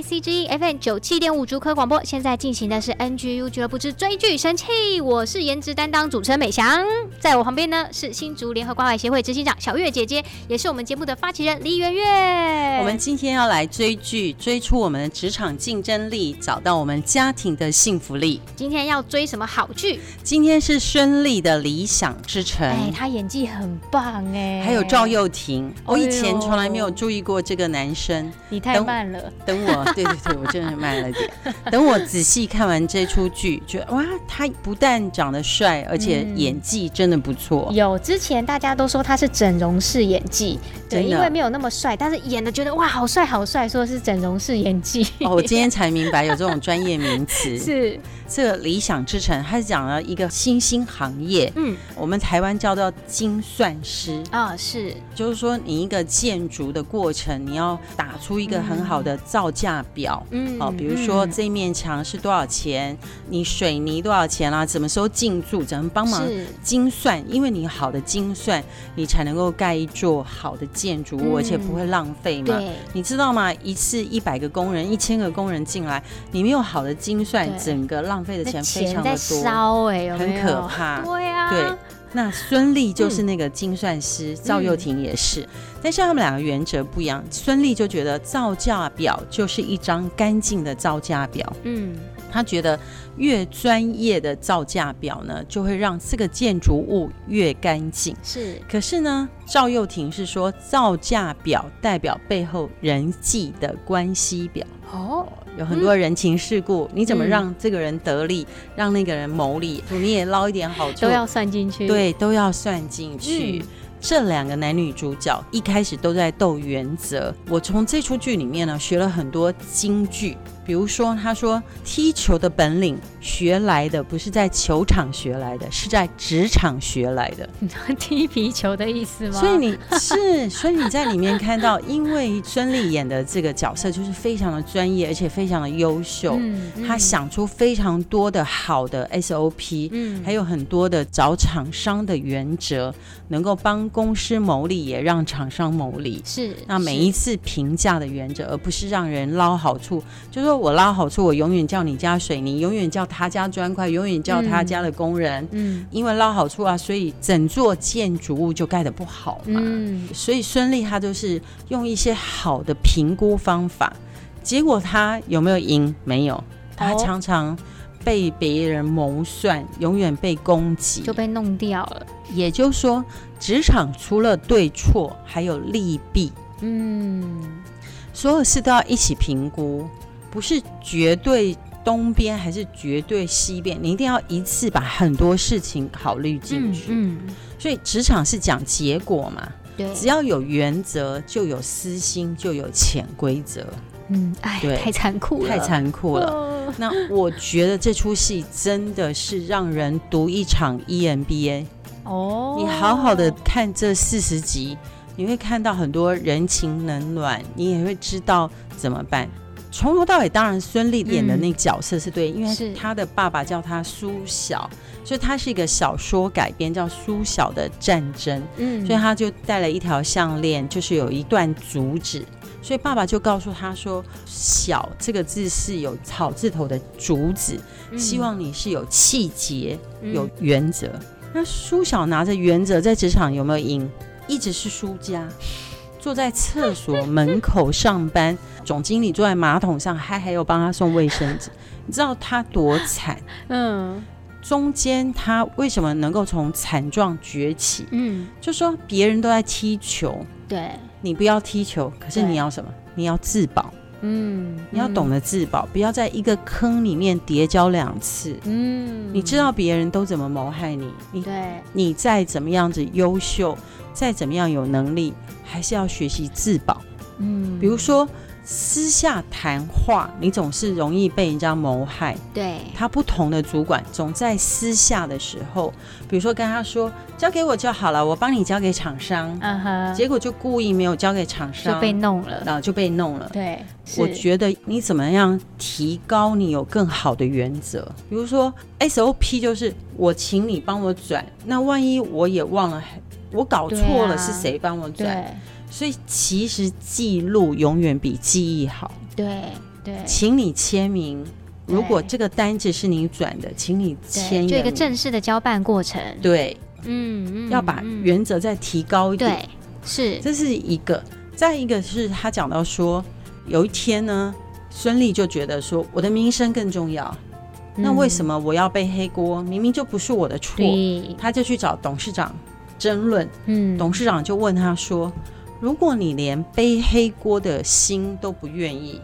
ICG FM 九七点五竹科广播，现在进行的是 NGU 俱乐部之追剧神器，我是颜值担当主持人美翔，在我旁边呢是新竹联合关怀协会执行长小月姐姐，也是我们节目的发起人李媛媛。我们今天要来追剧，追出我们的职场竞争力，找到我们家庭的幸福力。今天要追什么好剧？今天是孙俪的《理想之城》，哎，她演技很棒哎，还有赵又廷，我以前从来没有注意过这个男生，你太慢了。等我，对对对，我真的慢了点。等我仔细看完这出剧，觉得哇，他不但长得帅，而且演技真的不错。嗯、有之前大家都说他是整容式演技，对，因为没有那么帅，但是演的觉得哇，好帅好帅，说是整容式演技。哦，我今天才明白有这种专业名词。是这个理想之城，它是讲了一个新兴行业，嗯，我们台湾叫做精算师啊、哦，是，就是说你一个建筑的过程，你要打出一个很好的造。价表，嗯，哦，比如说这面墙是多少钱，你水泥多少钱啦，什么时候进驻，怎么帮忙精算？因为你好的精算，你才能够盖一座好的建筑物，而且不会浪费嘛。对，你知道吗？一次一百个工人，一千个工人进来，你没有好的精算，整个浪费的钱非常的多，很可怕。对啊，对。那孙俪就是那个精算师，赵又廷也是，但是他们两个原则不一样。孙俪就觉得造价表就是一张干净的造价表，嗯，他觉得越专业的造价表呢，就会让这个建筑物越干净。是，可是呢，赵又廷是说造价表代表背后人际的关系表。哦。有很多人情世故，嗯、你怎么让这个人得利，嗯、让那个人谋利，你也捞一点好处，都要算进去。对，都要算进去。嗯、这两个男女主角一开始都在斗原则。我从这出剧里面呢，学了很多金句。比如说，他说踢球的本领学来的不是在球场学来的，是在职场学来的。踢皮球的意思吗？所以你是，所以你在里面看到，因为孙俪演的这个角色就是非常的专业，而且非常的优秀。嗯嗯、他想出非常多的好的 SOP，嗯，还有很多的找厂商的原则，能够帮公司谋利，也让厂商谋利。是，那每一次评价的原则，而不是让人捞好处，就是说。我捞好处，我永远叫你家水泥，永远叫他家砖块，永远叫他家的工人。嗯，因为捞好处啊，所以整座建筑物就盖得不好嘛。嗯，所以孙俪他就是用一些好的评估方法，结果他有没有赢？没有，他常常被别人谋算，永远被攻击，就被弄掉了。也就是说，职场除了对错，还有利弊。嗯，所有事都要一起评估。不是绝对东边还是绝对西边，你一定要一次把很多事情考虑进去。嗯，嗯，所以职场是讲结果嘛？对，只要有原则，就有私心，就有潜规则。嗯，哎，对，太残酷了，太残酷了。哦，那我觉得这出戏真的是让人读一场 EMBA。哦，你好好的看这四十集，你会看到很多人情冷暖，你也会知道怎么办。从头到尾，当然孙俪演的那个角色是对，嗯、因为他的爸爸叫他苏小，所以他是一个小说改编叫《苏小的战争》，嗯，所以他就戴了一条项链，就是有一段竹子，所以爸爸就告诉他说：“小这个字是有草字头的竹子，希望你是有气节、有原则。嗯”那苏小拿着原则在职场有没有赢？一直是输家。坐在厕所门口上班，总经理坐在马桶上，还还有帮他送卫生纸，你知道他多惨？嗯，中间他为什么能够从惨状崛起？嗯，就说别人都在踢球，对，你不要踢球，可是你要什么？你要自保，嗯，你要懂得自保，不要在一个坑里面叠跤两次，嗯，你知道别人都怎么谋害你，你对，你再怎么样子优秀，再怎么样有能力。还是要学习自保。嗯，比如说。私下谈话，你总是容易被人家谋害。对，他不同的主管总在私下的时候，比如说跟他说交给我就好了，我帮你交给厂商。嗯哼，结果就故意没有交给厂商，就被弄了，然后就被弄了。对，我觉得你怎么样提高你有更好的原则？比如说 SOP 就是我请你帮我转，那万一我也忘了，我搞错了是谁帮我转？所以其实记录永远比记忆好。对对，请你签名。如果这个单子是你转的，请你签。就一个正式的交办过程。对，嗯，要把原则再提高一点。对，是，这是一个。再一个是他讲到说，有一天呢，孙俪就觉得说，我的名声更重要。那为什么我要背黑锅？明明就不是我的错。他就去找董事长争论。嗯，董事长就问他说。如果你连背黑锅的心都不愿意，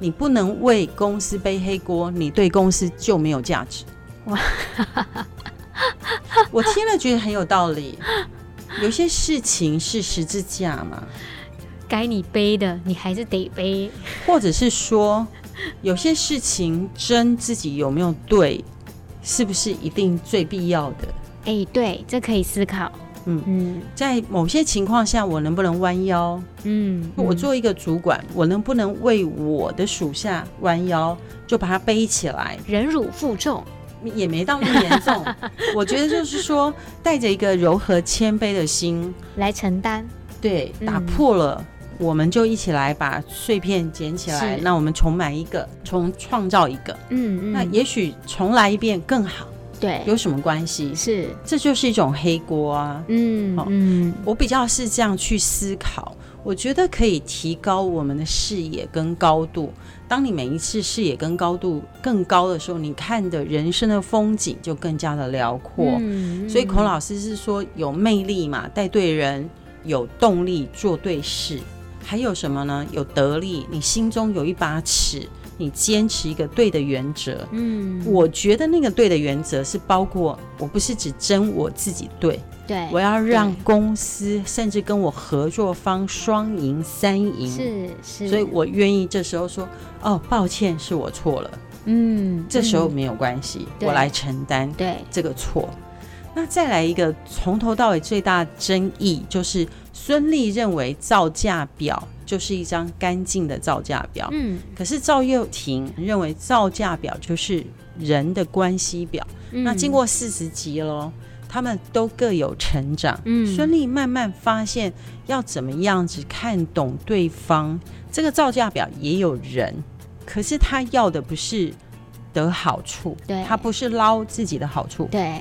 你不能为公司背黑锅，你对公司就没有价值。哇，我听了觉得很有道理。有些事情是十字架嘛，该你背的你还是得背，或者是说，有些事情争自己有没有对，是不是一定最必要的？哎，对，这可以思考。嗯嗯，在某些情况下，我能不能弯腰？嗯，我做一个主管，我能不能为我的属下弯腰，就把他背起来，忍辱负重，也没到那么严重。我觉得就是说，带着一个柔和谦卑的心来承担。对，打破了，我们就一起来把碎片捡起来，那我们重买一个，重创造一个。嗯嗯，那也许重来一遍更好。对，有什么关系？是，这就是一种黑锅啊。嗯嗯，我比较是这样去思考，我觉得可以提高我们的视野跟高度。当你每一次视野跟高度更高的时候，你看的人生的风景就更加的辽阔。嗯，所以孔老师是说有魅力嘛，带对人，有动力做对事，还有什么呢？有得力，你心中有一把尺。你坚持一个对的原则，嗯，我觉得那个对的原则是包括，我不是只争我自己对，对，我要让公司甚至跟我合作方双赢三赢，是是，所以我愿意这时候说，哦，抱歉，是我错了，嗯，这时候没有关系，我来承担对。这个错。那再来一个从头到尾最大争议就是孙俪认为造价表。就是一张干净的造价表，嗯，可是赵又廷认为造价表就是人的关系表。嗯、那经过四十集喽，他们都各有成长。嗯，孙俪慢慢发现要怎么样子看懂对方。这个造价表也有人，可是他要的不是得好处，对，他不是捞自己的好处，对。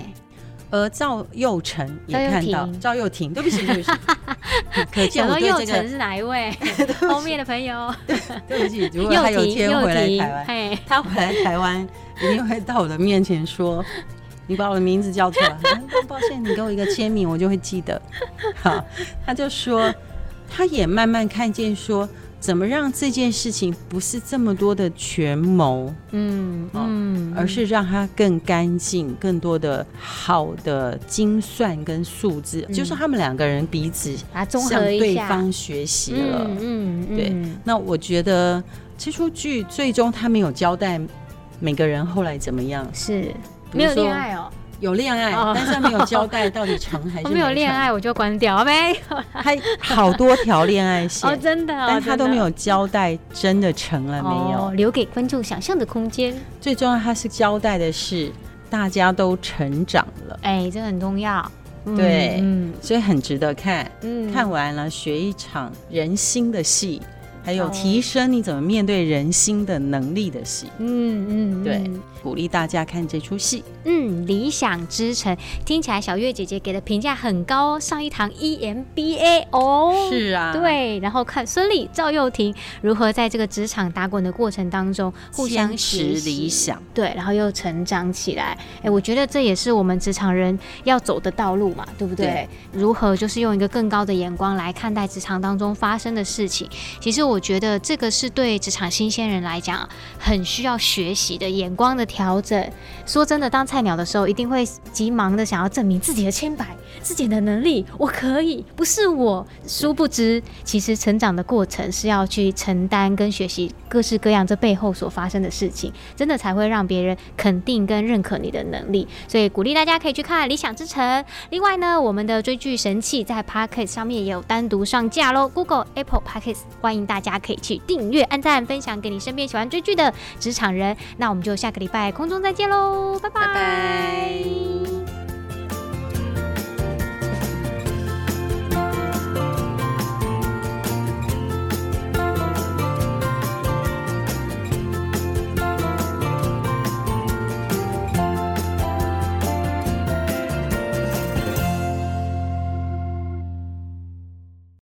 而赵又成也看到赵又廷，对不起，对不起。可见我对这个是哪一位？后面的朋友，对不起。如果他有天回来台湾，他回来台湾一定会到我的面前说：“你把我的名字叫出来。”抱歉，你给我一个签名，我就会记得。好，他就说，他也慢慢看见说。怎么让这件事情不是这么多的权谋，嗯嗯，而是让它更干净，更多的好的精算跟数字，嗯、就是他们两个人彼此向对方学习了，嗯嗯，嗯对。那我觉得这出剧最终他没有交代每个人后来怎么样，是。没有恋爱哦。有恋爱，但是他没有交代到底成还是没有恋爱，我就关掉呗。还好多条恋爱线 哦，真的，但他都没有交代真的成了没有，留给观众想象的空间。最重要，他是交代的是大家都成长了，哎，这很重要。对，嗯，所以很值得看。嗯，看完了学一场人心的戏。还有提升你怎么面对人心的能力的戏，嗯嗯，对，鼓励大家看这出戏。嗯，理想之城听起来小月姐姐给的评价很高，上一堂 EMBA 哦，是啊，对，然后看孙俪、赵又廷如何在这个职场打滚的过程当中互相持理想，对，然后又成长起来。哎，我觉得这也是我们职场人要走的道路嘛，对不对？对，如何就是用一个更高的眼光来看待职场当中发生的事情？其实我。我觉得这个是对职场新鲜人来讲很需要学习的眼光的调整。说真的，当菜鸟的时候，一定会急忙的想要证明自己的清白，自己的能力，我可以，不是我。殊不知，其实成长的过程是要去承担跟学习各式各样这背后所发生的事情，真的才会让别人肯定跟认可你的能力。所以鼓励大家可以去看《理想之城》。另外呢，我们的追剧神器在 Pocket 上面也有单独上架喽，Google、Apple Pocket，欢迎大家可以去订阅、按赞、分享给你身边喜欢追剧的职场人。那我们就下个礼拜空中再见喽，拜拜。